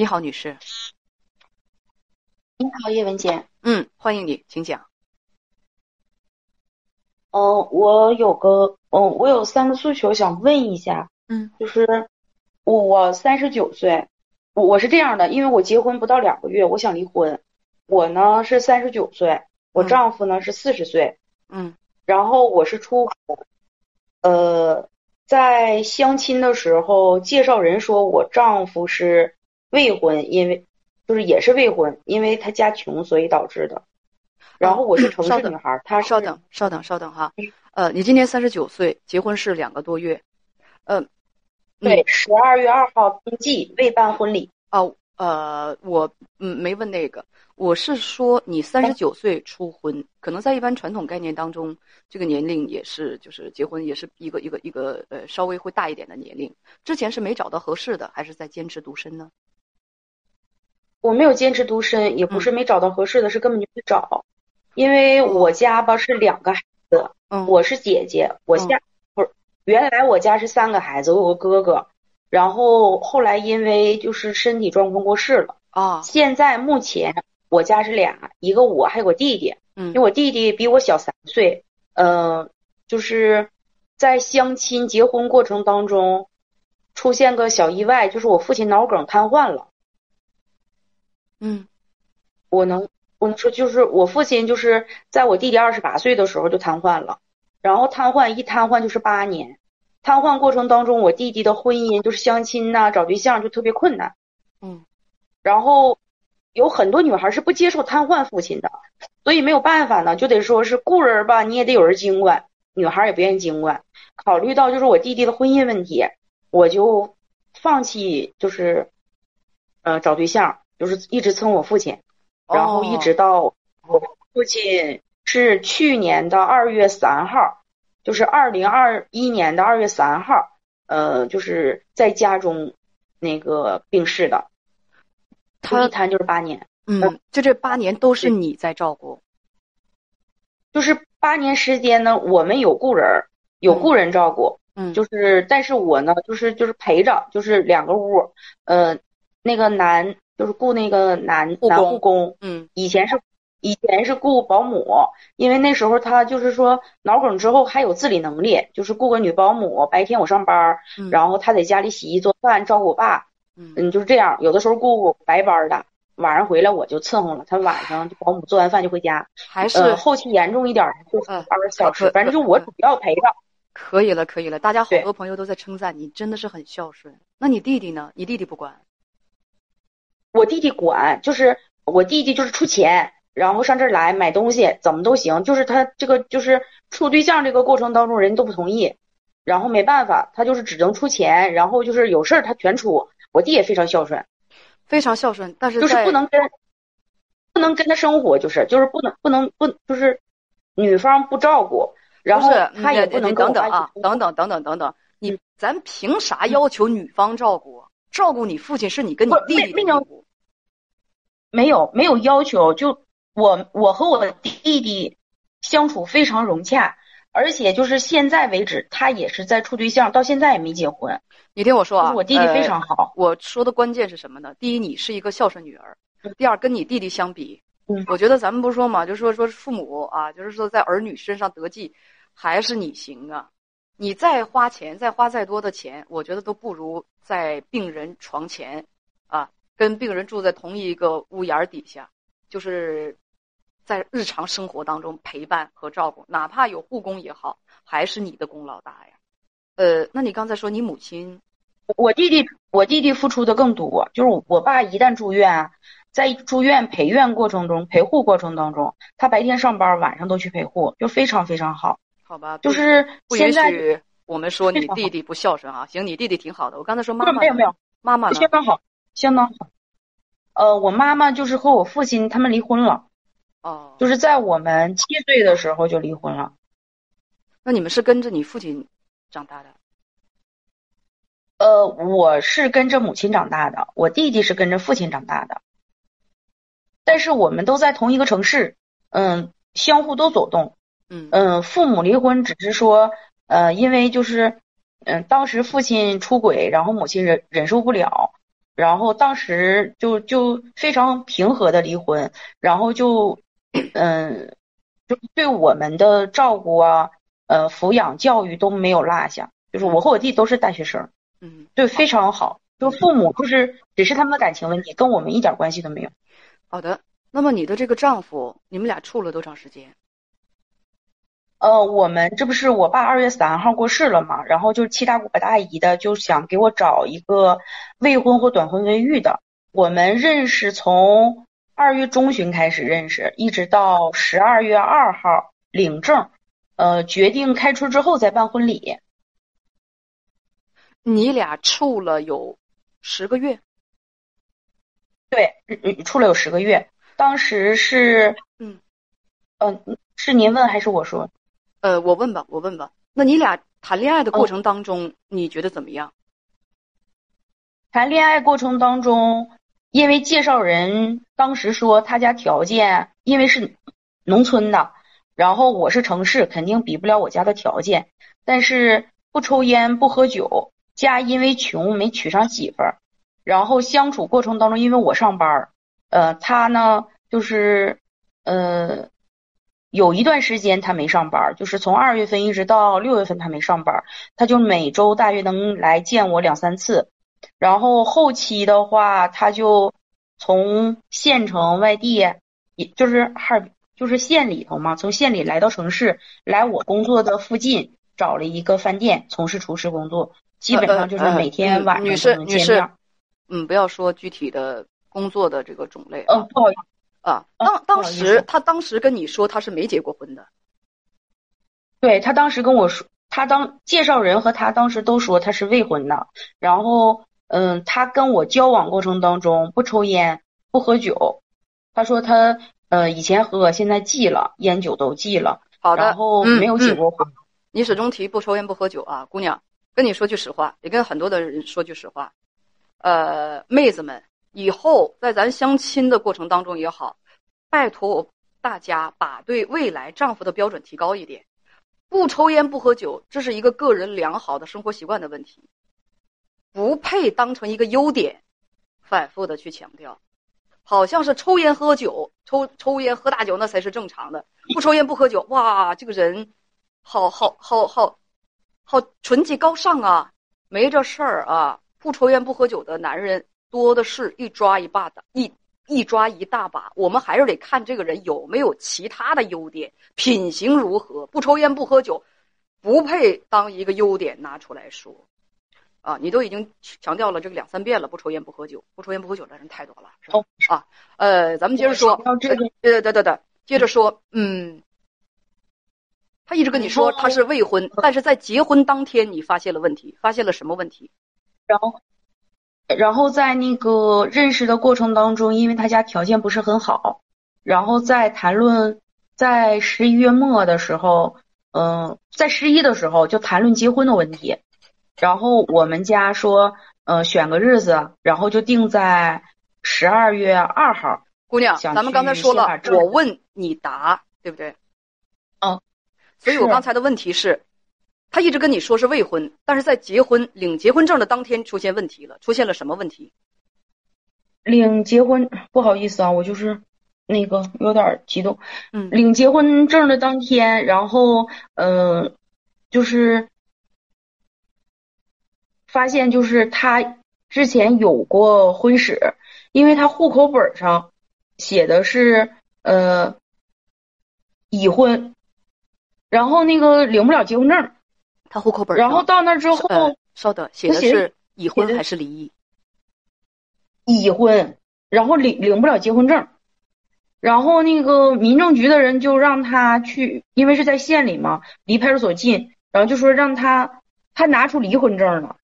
你好，女士。你好，叶文姐。嗯，欢迎你，请讲。嗯，我有个，嗯，我有三个诉求想问一下。嗯，就是我三十九岁，我我是这样的，因为我结婚不到两个月，我想离婚。我呢是三十九岁，我丈夫呢是四十岁。嗯，然后我是出国，呃，在相亲的时候，介绍人说我丈夫是未婚，因为就是也是未婚，因为他家穷，所以导致的。然后我是城市女孩，他稍等，稍等，稍等哈。呃，你今年三十九岁，结婚是两个多月。呃，对，十二月二号登记，未办婚礼。哦，呃，我嗯没问那个，我是说你三十九岁初婚，可能在一般传统概念当中，这个年龄也是就是结婚也是一个一个一个呃稍微会大一点的年龄。之前是没找到合适的，还是在坚持独身呢？我没有坚持独身，也不是没找到合适的，是根本就没找。因为我家吧是两个孩子，我是姐姐，我下不是原来我家是三个孩子，我有个哥哥，然后后来因为就是身体状况过世了啊。现在目前我家是俩，一个我还有个弟弟，嗯，因为我弟弟比我小三岁，嗯，就是在相亲结婚过程当中出现个小意外，就是我父亲脑梗瘫痪了，嗯，我能。我能说，就是我父亲就是在我弟弟二十八岁的时候就瘫痪了，然后瘫痪一瘫痪就是八年，瘫痪过程当中，我弟弟的婚姻就是相亲呐、找对象就特别困难，嗯，然后有很多女孩是不接受瘫痪父亲的，所以没有办法呢，就得说是故人吧，你也得有人经管，女孩也不愿意经管，考虑到就是我弟弟的婚姻问题，我就放弃就是呃找对象，就是一直蹭我父亲。然后一直到我父亲是去年的二月三号，就是二零二一年的二月三号，呃，就是在家中那个病逝的。他一谈就是八年，嗯，就这八年都是你在照顾。就是八年时间呢，我们有雇人，有雇人照顾，嗯，就是但是我呢，就是就是陪着，就是两个屋，呃，那个男。就是雇那个男男护工，嗯，以前是以前是雇保姆，因为那时候他就是说脑梗之后还有自理能力，就是雇个女保姆，白天我上班，然后他在家里洗衣做饭照顾我爸，嗯，就是这样，有的时候雇白班的，晚上回来我就伺候了，他晚上保姆做完饭就回家，还是后期严重一点就二十四小时，反正就我主要陪着。可以了，可以了，大家好多朋友都在称赞你，真的是很孝顺。那你弟弟呢？你弟弟不管？我弟弟管，就是我弟弟就是出钱，然后上这儿来买东西，怎么都行。就是他这个就是处对象这个过程当中，人都不同意，然后没办法，他就是只能出钱，然后就是有事儿他全出。我弟也非常孝顺，非常孝顺，但是就是不能跟不能跟他生活，就是就是不能不能不就是女方不照顾，然后他也不能等等啊，等等等等等等，你咱凭啥要求女方照顾？照顾你父亲是你跟你弟弟没有没有没有要求，就我我和我弟弟相处非常融洽，而且就是现在为止他也是在处对象，到现在也没结婚。你听我说啊，我弟弟非常好。我说的关键是什么呢？第一，你是一个孝顺女儿；第二，跟你弟弟相比，我觉得咱们不说嘛，就说说父母啊，就是说在儿女身上得计，还是你行啊。你再花钱，再花再多的钱，我觉得都不如在病人床前，啊，跟病人住在同一个屋檐底下，就是在日常生活当中陪伴和照顾，哪怕有护工也好，还是你的功劳大呀。呃，那你刚才说你母亲，我弟弟，我弟弟付出的更多，就是我爸一旦住院，在住院陪院过程中、陪护过程当中，他白天上班，晚上都去陪护，就非常非常好。好吧，就是不允许我们说你弟弟不孝顺啊。行，你弟弟挺好的。我刚才说妈妈没有没有，妈妈相当好，相当好。呃，我妈妈就是和我父亲他们离婚了，哦，就是在我们七岁的时候就离婚了。那你们是跟着你父亲长大的？呃，我是跟着母亲长大的，我弟弟是跟着父亲长大的，但是我们都在同一个城市，嗯，相互都走动。嗯父母离婚只是说，呃，因为就是，嗯，当时父亲出轨，然后母亲忍忍受不了，然后当时就就非常平和的离婚，然后就嗯，就对我们的照顾啊，呃，抚养教育都没有落下，就是我和我弟都是大学生，嗯，对，非常好，就父母就是只是他们的感情问题，跟我们一点关系都没有。好的，那么你的这个丈夫，你们俩处了多长时间？呃，我们这不是我爸二月三号过世了嘛，然后就是七大姑八大姨的就想给我找一个未婚或短婚未育的。我们认识从二月中旬开始认识，一直到十二月二号领证，呃，决定开春之后再办婚礼。你俩处了有十个月？对，嗯，处了有十个月。当时是，嗯，嗯，是您问还是我说？呃，我问吧，我问吧。那你俩谈恋爱的过程当中，你觉得怎么样？谈恋爱过程当中，因为介绍人当时说他家条件，因为是农村的，然后我是城市，肯定比不了我家的条件。但是不抽烟不喝酒，家因为穷没娶上媳妇儿。然后相处过程当中，因为我上班儿，呃，他呢就是呃。有一段时间他没上班，就是从二月份一直到六月份他没上班，他就每周大约能来见我两三次。然后后期的话，他就从县城外地，也就是哈尔，就是县里头嘛，从县里来到城市，来我工作的附近找了一个饭店从事厨师工作，基本上就是每天晚上都能见面。嗯，不要说具体的工作的这个种类。嗯，不好意思。啊，当当时他当时跟你说他是没结过婚的，对他当时跟我说，他当介绍人和他当时都说他是未婚的，然后嗯，他跟我交往过程当中不抽烟不喝酒，他说他呃以前喝现在忌了，烟酒都忌了，好的，然后没有结过婚。你始终提不抽烟不喝酒啊，姑娘，跟你说句实话，也跟很多的人说句实话，呃，妹子们。以后在咱相亲的过程当中也好，拜托大家把对未来丈夫的标准提高一点。不抽烟不喝酒，这是一个个人良好的生活习惯的问题，不配当成一个优点，反复的去强调。好像是抽烟喝酒，抽抽烟喝大酒那才是正常的。不抽烟不喝酒，哇，这个人好好好好好纯洁高尚啊，没这事儿啊。不抽烟不喝酒的男人。多的是一抓一把的，一一抓一大把。我们还是得看这个人有没有其他的优点，品行如何。不抽烟不喝酒，不配当一个优点拿出来说。啊，你都已经强调了这个两三遍了，不抽烟不喝酒，不抽烟不喝酒的人太多了，是吧？啊，呃，咱们接着说，对对对对，接着说，嗯，他一直跟你说他是未婚，但是在结婚当天你发现了问题，发现了什么问题？然后。然后在那个认识的过程当中，因为他家条件不是很好，然后在谈论在十一月末的时候，嗯，在十一的时候就谈论结婚的问题，然后我们家说，呃，选个日子，然后就定在十二月二号。姑娘，咱们刚才说了，我问你答，对不对？嗯，所以我刚才的问题是。他一直跟你说是未婚，但是在结婚领结婚证的当天出现问题了，出现了什么问题？领结婚不好意思啊，我就是那个有点激动。嗯，领结婚证的当天，然后嗯，就是发现就是他之前有过婚史，因为他户口本上写的是呃已婚，然后那个领不了结婚证。他户口本然后到那之后，稍等，写的是已婚还是离异？已婚，然后领领不了结婚证，然后那个民政局的人就让他去，因为是在县里嘛，离派出所近，然后就说让他他拿出离婚证了，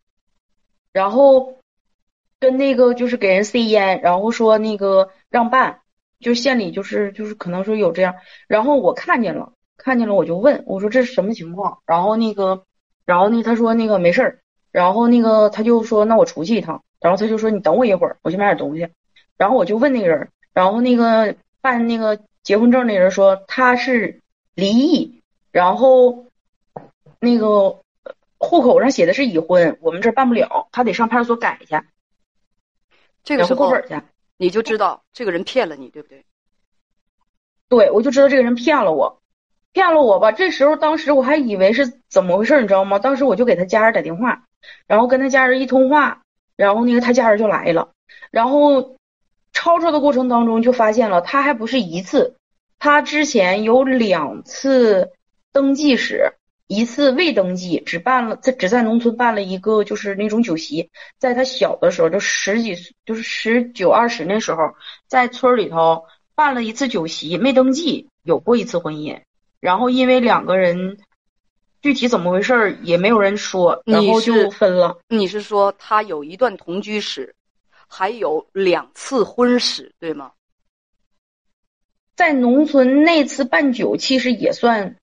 然后跟那个就是给人塞烟，然后说那个让办，就县里就是就是可能说有这样，然后我看见了，看见了我就问我说这是什么情况，然后那个。然后呢，他说那个没事儿，然后那个他就说那我出去一趟，然后他就说你等我一会儿，我去买点东西。然后我就问那个人，然后那个办那个结婚证那人说他是离异，然后那个户口上写的是已婚，我们这儿办不了，他得上派出所改一下。这个时候过本去，你就知道这个人骗了你，对不对？对，我就知道这个人骗了我，骗了我吧。这时候当时我还以为是怎么回事，你知道吗？当时我就给他家人打电话，然后跟他家人一通话，然后那个他家人就来了，然后吵吵的过程当中就发现了，他还不是一次，他之前有两次登记时。一次未登记，只办了在只在农村办了一个，就是那种酒席。在他小的时候，就十几岁，就是十九二十那时候，在村里头办了一次酒席，没登记，有过一次婚姻。然后因为两个人具体怎么回事儿也没有人说，然后就分了。你是说他有一段同居史，还有两次婚史，对吗？在农村那次办酒，其实也算。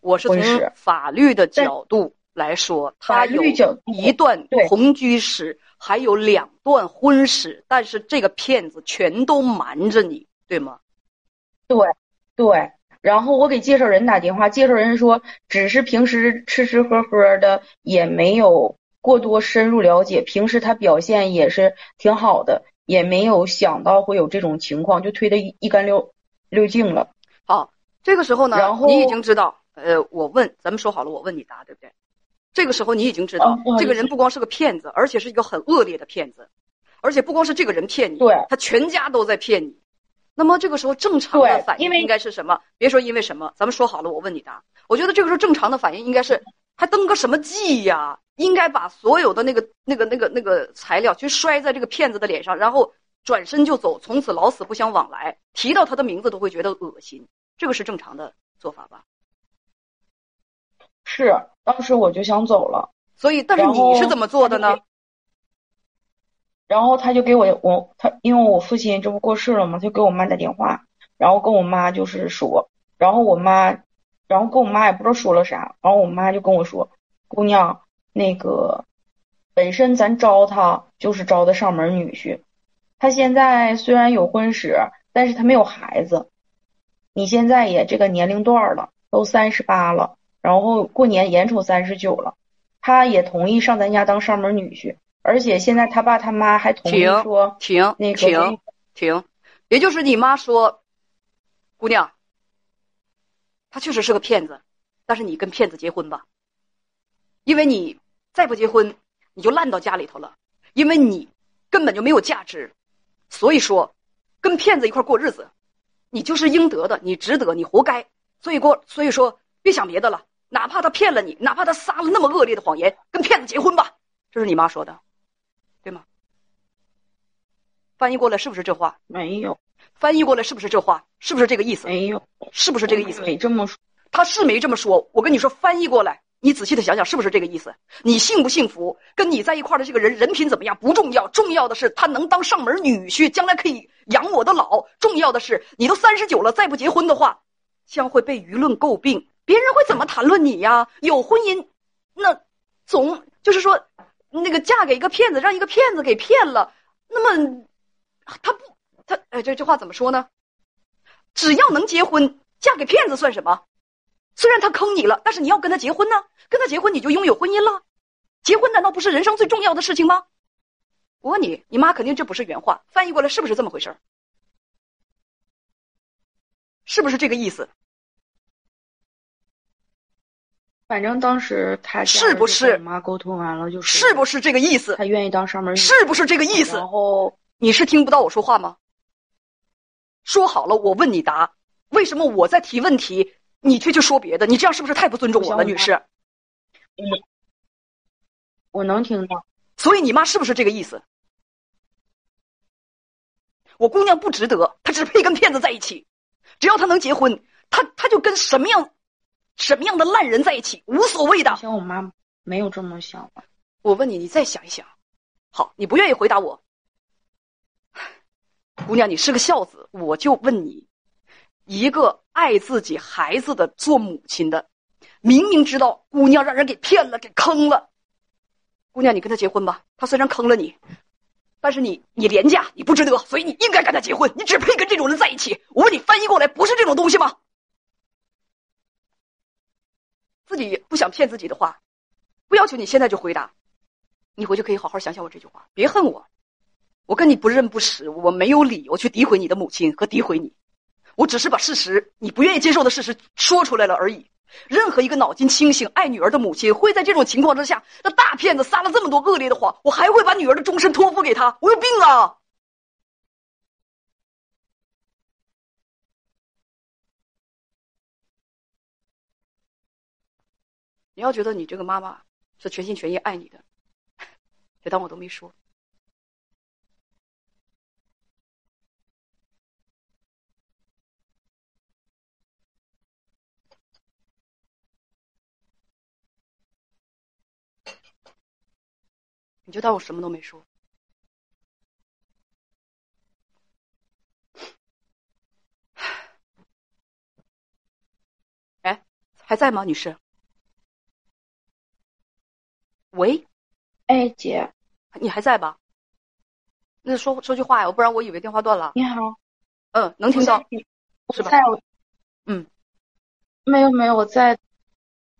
我是从法律的角度来说，他有一段同居史，还有两段婚史，但是这个骗子全都瞒着你，对吗？对，对。然后我给介绍人打电话，介绍人说只是平时吃吃喝喝的，也没有过多深入了解。平时他表现也是挺好的，也没有想到会有这种情况，就推得一干溜溜净了。好，这个时候呢，你已经知道。呃，我问，咱们说好了，我问你答，对不对？这个时候你已经知道，这个人不光是个骗子，而且是一个很恶劣的骗子，而且不光是这个人骗你，对，他全家都在骗你。那么这个时候正常的反应应该是什么？别说因为什么，咱们说好了，我问你答。我觉得这个时候正常的反应应该是，还登个什么记呀？应该把所有的那个、那个、那个、那个材料去摔在这个骗子的脸上，然后转身就走，从此老死不相往来。提到他的名字都会觉得恶心，这个是正常的做法吧？是，当时我就想走了，所以，但是你是怎么做的呢？然后他就给我我他，因为我父亲这不过世了嘛，他就给我妈打电话，然后跟我妈就是说，然后我妈，然后跟我妈也不知道说了啥，然后我妈就跟我说，姑娘，那个本身咱招他就是招的上门女婿，他现在虽然有婚史，但是他没有孩子，你现在也这个年龄段了，都三十八了。然后过年眼瞅三十九了，他也同意上咱家当上门女婿，而且现在他爸他妈还同意说停那个停停，也就是你妈说，姑娘，他确实是个骗子，但是你跟骗子结婚吧，因为你再不结婚你就烂到家里头了，因为你根本就没有价值，所以说跟骗子一块过日子，你就是应得的，你值得，你活该，所以过所以说别想别的了。哪怕他骗了你，哪怕他撒了那么恶劣的谎言，跟骗子结婚吧，这是你妈说的？翻译过来是不是这话？没有。翻译过来是不是这话？是不是这个意思？没有。是不是这个意思？没这么说。他是没这么说。我跟你说，翻译过来，你仔细的想想，是不是这个意思？你幸不幸福，跟你在一块的这个人人品怎么样不重要，重要的是他能当上门女婿，将来可以养我的老。重要的是，你都三十九了，再不结婚的话，将会被舆论诟病。别人会怎么谈论你呀？有婚姻，那总就是说，那个嫁给一个骗子，让一个骗子给骗了，那么他不他哎，这这话怎么说呢？只要能结婚，嫁给骗子算什么？虽然他坑你了，但是你要跟他结婚呢，跟他结婚你就拥有婚姻了。结婚难道不是人生最重要的事情吗？我问你，你妈肯定这不是原话，翻译过来是不是这么回事儿是不是这个意思？反正当时他是不是妈沟通完了就是是不是这个意思？他愿意当上门是不是这个意思？然后你是听不到我说话吗？说好了，我问你答。为什么我在提问题，你却去说别的？你这样是不是太不尊重我了，女士？嗯，我能听到。所以你妈是不是这个意思？我姑娘不值得，她只配跟骗子在一起。只要她能结婚，她她就跟什么样？什么样的烂人在一起无所谓的。像我妈没有这么想。我问你，你再想一想。好，你不愿意回答我。姑娘，你是个孝子，我就问你，一个爱自己孩子的做母亲的，明明知道姑娘让人给骗了，给坑了，姑娘，你跟他结婚吧。他虽然坑了你，但是你你廉价，你不值得，所以你应该跟他结婚。你只配跟这种人在一起。我问你，翻译过来不是这种东西吗？自己不想骗自己的话，不要求你现在就回答。你回去可以好好想想我这句话，别恨我。我跟你不认不识，我没有理由去诋毁你的母亲和诋毁你，我只是把事实你不愿意接受的事实说出来了而已。任何一个脑筋清醒、爱女儿的母亲，会在这种情况之下，那大骗子撒了这么多恶劣的谎，我还会把女儿的终身托付给他？我有病啊！你要觉得你这个妈妈是全心全意爱你的，就当我都没说。你就当我什么都没说。哎，还在吗，女士？喂，哎，姐，你还在吧？那说说句话呀，不然我以为电话断了。你好，嗯，能听到，是吧？嗯，没有没有，我在，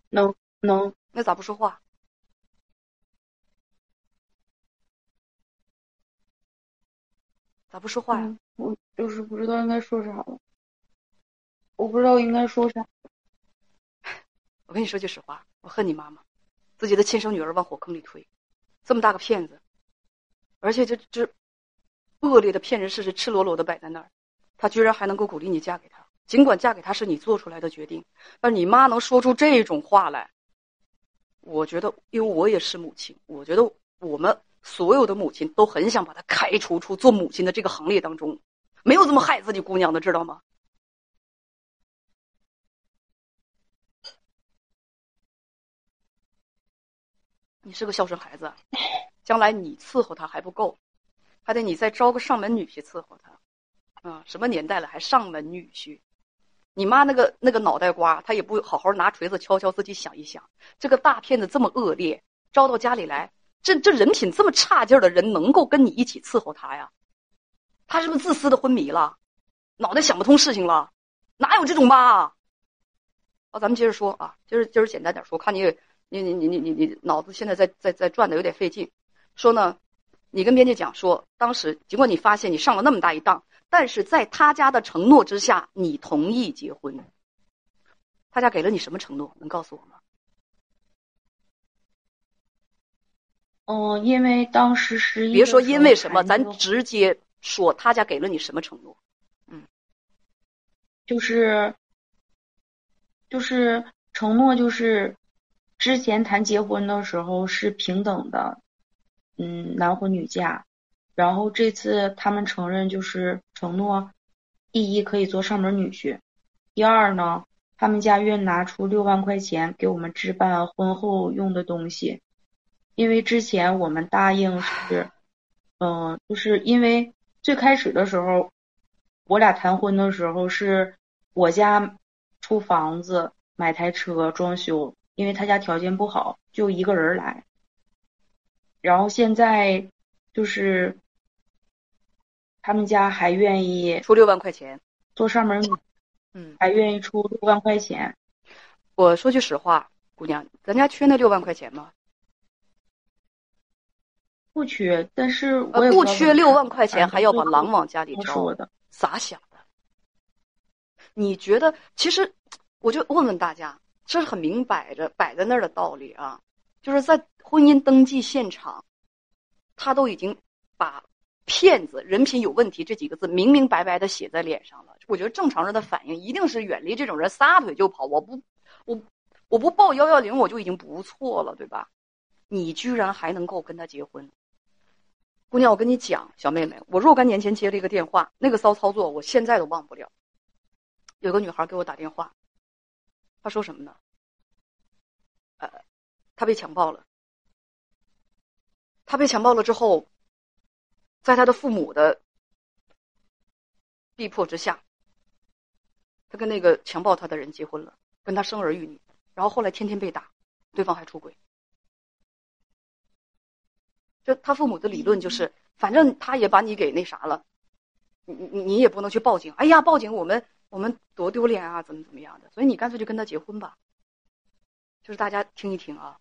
能能，那咋不说话？咋不说话呀？我就是不知道应该说啥了。我不知道应该说啥。我跟你说句实话，我恨你妈妈，自己的亲生女儿往火坑里推，这么大个骗子，而且这这恶劣的骗人事实赤裸裸的摆在那儿，她居然还能够鼓励你嫁给他，尽管嫁给他是你做出来的决定，但你妈能说出这种话来，我觉得，因为我也是母亲，我觉得我们。所有的母亲都很想把她开除出做母亲的这个行列当中，没有这么害自己姑娘的，知道吗？你是个孝顺孩子，将来你伺候她还不够，还得你再招个上门女婿伺候她。啊，什么年代了还上门女婿？你妈那个那个脑袋瓜，她也不好好拿锤子敲敲自己想一想，这个大骗子这么恶劣，招到家里来。这这人品这么差劲的人，能够跟你一起伺候他呀？他是不是自私的昏迷了？脑袋想不通事情了？哪有这种妈？啊，咱们接着说啊，今儿今儿简单点说，看你你你你你你你脑子现在在在在转的有点费劲。说呢，你跟编辑讲说，当时尽管你发现你上了那么大一当，但是在他家的承诺之下，你同意结婚。他家给了你什么承诺？能告诉我吗？嗯，因为当时十一，别说因为什么，咱直接说他家给了你什么承诺？嗯，就是，就是承诺，就是之前谈结婚的时候是平等的，嗯，男婚女嫁，然后这次他们承认就是承诺，第一可以做上门女婿，第二呢，他们家愿拿出六万块钱给我们置办婚后用的东西。因为之前我们答应是，嗯，就是因为最开始的时候，我俩谈婚的时候是我家出房子、买台车、装修，因为他家条件不好，就一个人来。然后现在就是他们家还愿意出六万块钱做上门，嗯，还愿意出六万块钱。我说句实话，姑娘，咱家缺那六万块钱吗？不缺，但是我，不缺六万块钱，还要把狼往家里招，咋想的？你觉得？其实，我就问问大家，这是很明摆着摆在那儿的道理啊，就是在婚姻登记现场，他都已经把“骗子”“人品有问题”这几个字明明白白的写在脸上了。我觉得正常人的反应一定是远离这种人，撒腿就跑。我不，我我不报幺幺零，我就已经不错了，对吧？你居然还能够跟他结婚？姑娘，我跟你讲，小妹妹，我若干年前接了一个电话，那个骚操作我现在都忘不了。有个女孩给我打电话，她说什么呢？呃，她被强暴了。她被强暴了之后，在她的父母的逼迫之下，她跟那个强暴她的人结婚了，跟他生儿育女，然后后来天天被打，对方还出轨。就他父母的理论就是，反正他也把你给那啥了，你你你也不能去报警。哎呀，报警我们我们多丢脸啊，怎么怎么样的？所以你干脆就跟他结婚吧。就是大家听一听啊，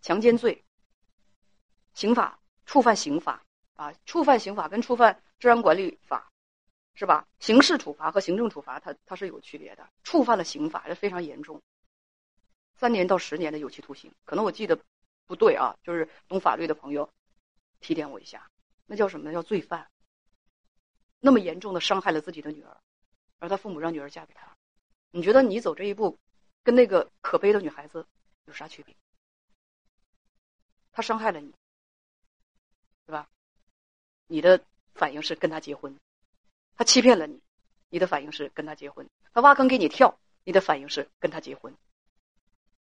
强奸罪，刑法触犯刑法啊，触犯刑法跟触犯治安管理法，是吧？刑事处罚和行政处罚，它它是有区别的。触犯了刑法，这非常严重，三年到十年的有期徒刑。可能我记得不对啊，就是懂法律的朋友提点我一下，那叫什么呢？叫罪犯。那么严重的伤害了自己的女儿，而他父母让女儿嫁给他，你觉得你走这一步，跟那个可悲的女孩子有啥区别？他伤害了你，对吧？你的反应是跟他结婚，他欺骗了你，你的反应是跟他结婚；他挖坑给你跳，你的反应是跟他结婚。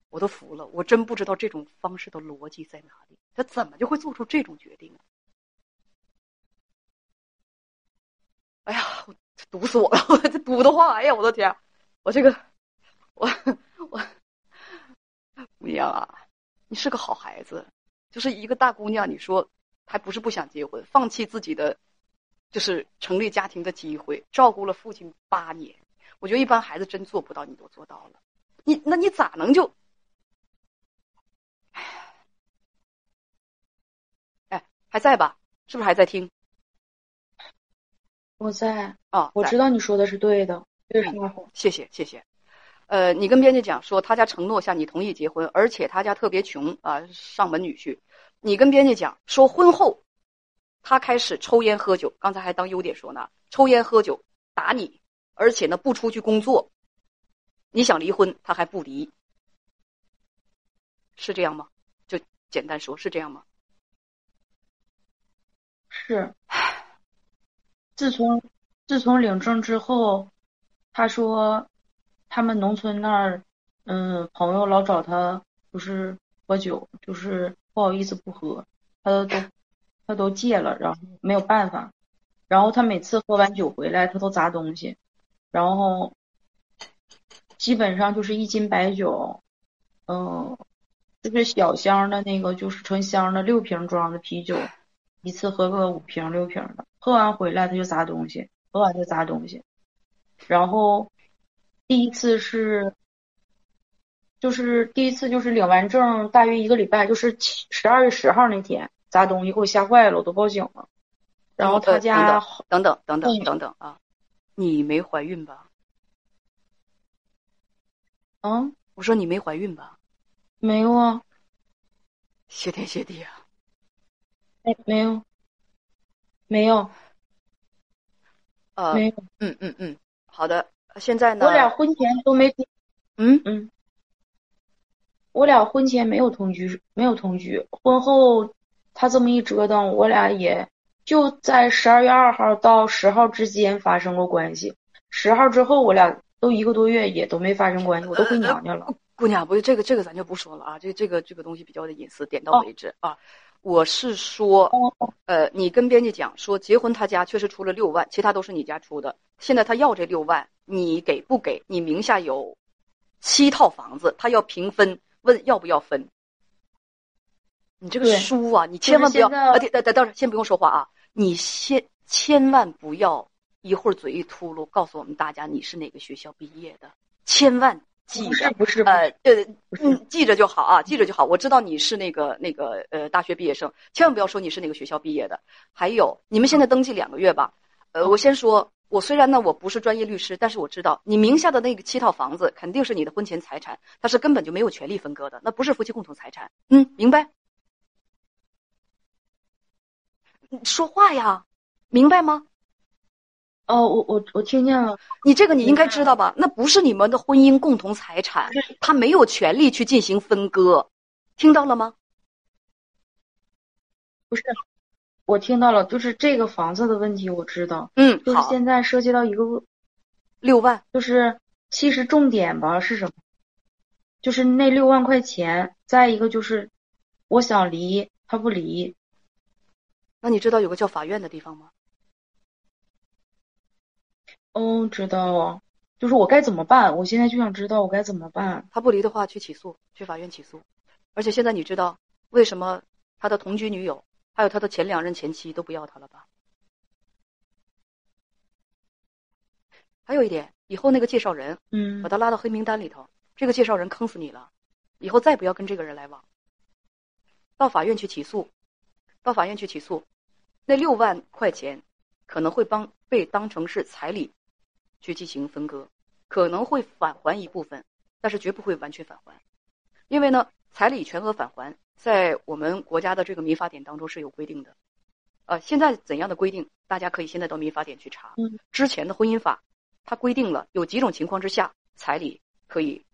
我都服了，我真不知道这种方式的逻辑在哪里，他怎么就会做出这种决定？哎呀，我堵死我了！我这堵的话，哎呀，我的天，我这个，我我姑娘啊，你是个好孩子，就是一个大姑娘，你说。还不是不想结婚，放弃自己的，就是成立家庭的机会，照顾了父亲八年。我觉得一般孩子真做不到，你都做到了。你那你咋能就？哎，还在吧？是不是还在听？我在啊，我知道你说的是对的。对谢谢谢谢。呃，你跟编辑讲说，他家承诺下你同意结婚，而且他家特别穷啊，上门女婿。你跟编辑讲说，婚后他开始抽烟喝酒，刚才还当优点说呢，抽烟喝酒打你，而且呢不出去工作，你想离婚他还不离，是这样吗？就简单说，是这样吗？是。自从自从领证之后，他说他们农村那儿，嗯，朋友老找他，就是喝酒，就是。不好意思，不喝，他都他都戒了，然后没有办法，然后他每次喝完酒回来，他都砸东西，然后基本上就是一斤白酒，嗯，就是小箱的那个，就是成箱的六瓶装的啤酒，一次喝个五瓶六瓶的，喝完回来他就砸东西，喝完就砸东西，然后第一次是。就是第一次，就是领完证大约一个礼拜，就是七十二月十号那天砸东西，给我吓坏了，我都报警了。然后他家等等等等等等啊，你没怀孕吧？嗯，我说你没怀孕吧？没有啊。谢天谢地啊！没没有，没有，呃，没有。嗯嗯嗯，好的。现在呢？我俩婚前都没。嗯嗯。我俩婚前没有同居，没有同居。婚后他这么一折腾，我俩也就在十二月二号到十号之间发生过关系。十号之后，我俩都一个多月也都没发生关系，我都回娘家了。姑娘，不是这个，这个咱就不说了啊。这这个这个东西比较的隐私，点到为止啊。我是说，呃，你跟编辑讲说，结婚他家确实出了六万，其他都是你家出的。现在他要这六万，你给不给？你名下有七套房子，他要平分。问要不要分？你这个书啊，你千万不要啊！等等等，先不用说话啊！你先千万不要一会儿嘴一秃噜，告诉我们大家你是哪个学校毕业的，千万记着，不是呃呃，嗯，记着就好啊，记着就好。我知道你是那个那个呃大学毕业生，千万不要说你是哪个学校毕业的。还有，你们现在登记两个月吧？呃，我先说。我虽然呢，我不是专业律师，但是我知道你名下的那个七套房子肯定是你的婚前财产，它是根本就没有权利分割的，那不是夫妻共同财产。嗯，明白？说话呀，明白吗？哦，我我我听见了。你这个你应该知道吧？那不是你们的婚姻共同财产，他没有权利去进行分割，听到了吗？不是。我听到了，就是这个房子的问题，我知道。嗯，就是现在涉及到一个六万，就是其实重点吧是什么？就是那六万块钱，再一个就是我想离，他不离。那你知道有个叫法院的地方吗？嗯，知道啊。就是我该怎么办？我现在就想知道我该怎么办。他不离的话，去起诉，去法院起诉。而且现在你知道为什么他的同居女友？还有他的前两任前妻都不要他了吧？还有一点，以后那个介绍人，嗯，把他拉到黑名单里头。这个介绍人坑死你了，以后再不要跟这个人来往。到法院去起诉，到法院去起诉，那六万块钱可能会帮被当成是彩礼去进行分割，可能会返还一部分，但是绝不会完全返还，因为呢，彩礼全额返还在我们国家的这个民法典当中是有规定的。呃，现在怎样的规定，大家可以现在到民法典去查。之前的婚姻法，它规定了有几种情况之下彩礼可以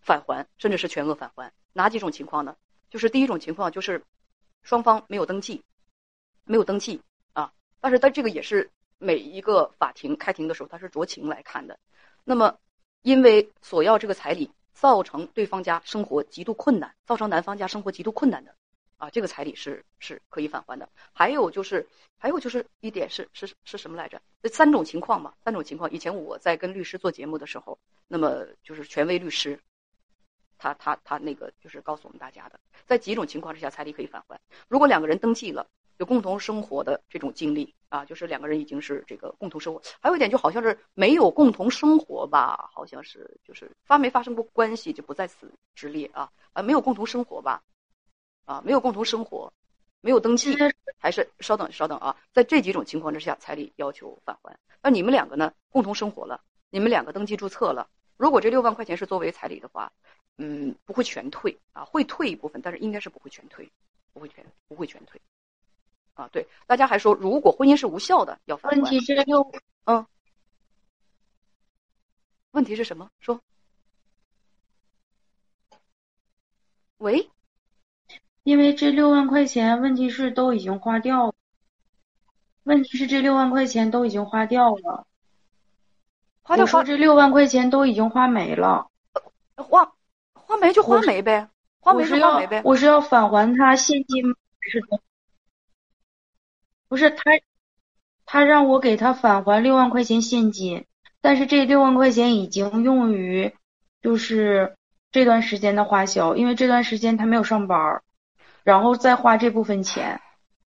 返还，甚至是全额返还。哪几种情况呢？就是第一种情况就是双方没有登记，没有登记啊。但是在这个也是每一个法庭开庭的时候，他是酌情来看的。那么，因为索要这个彩礼，造成对方家生活极度困难，造成男方家生活极度困难的。啊，这个彩礼是是可以返还的。还有就是，还有就是一点是是是什么来着？这三种情况嘛，三种情况。以前我在跟律师做节目的时候，那么就是权威律师，他他他那个就是告诉我们大家的，在几种情况之下彩礼可以返还。如果两个人登记了，有共同生活的这种经历啊，就是两个人已经是这个共同生活。还有一点就好像是没有共同生活吧，好像是就是发没发生过关系就不在此之列啊啊，没有共同生活吧。啊，没有共同生活，没有登记，还是稍等稍等啊，在这几种情况之下，彩礼要求返还。那你们两个呢？共同生活了，你们两个登记注册了。如果这六万块钱是作为彩礼的话，嗯，不会全退啊，会退一部分，但是应该是不会全退，不会全不会全退。啊，对，大家还说，如果婚姻是无效的，要。问题是六，嗯，问题是什么？说，喂。因为这六万块钱，问题是都已经花掉了。问题是这六万块钱都已经花掉了。我说这六万块钱都已经花没了。花花没就花没呗，花没就花没呗。我是要返还他现金是的。不是他，他让我给他返还六万块钱现金，但是这六万块钱已经用于就是这段时间的花销，因为这段时间他没有上班。然后再花这部分钱，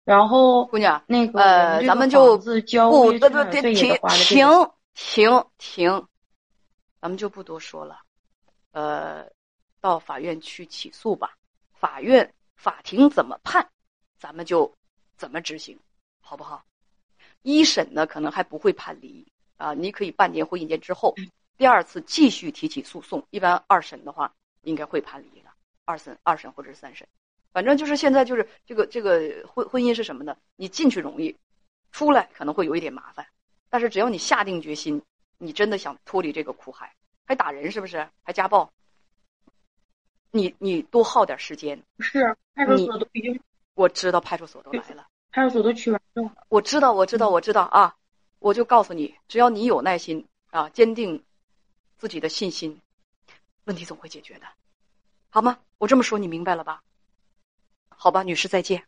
然后姑娘，那个呃，咱们就不不不停停停停，咱们就不多说了，呃，到法院去起诉吧，法院法庭怎么判，咱们就怎么执行，好不好？一审呢可能还不会判离啊，你可以半年或一年之后，第二次继续提起诉讼，一般二审的话应该会判离的，二审二审或者是三审。反正就是现在就是这个这个婚婚姻是什么呢？你进去容易，出来可能会有一点麻烦。但是只要你下定决心，你真的想脱离这个苦海，还打人是不是？还家暴？你你多耗点时间。是派出所都已经，我知道派出所都来了，派出所都去完了。我知道，我知道，我知道啊！我就告诉你，只要你有耐心啊，坚定自己的信心，问题总会解决的，好吗？我这么说你明白了吧？好吧，女士，再见。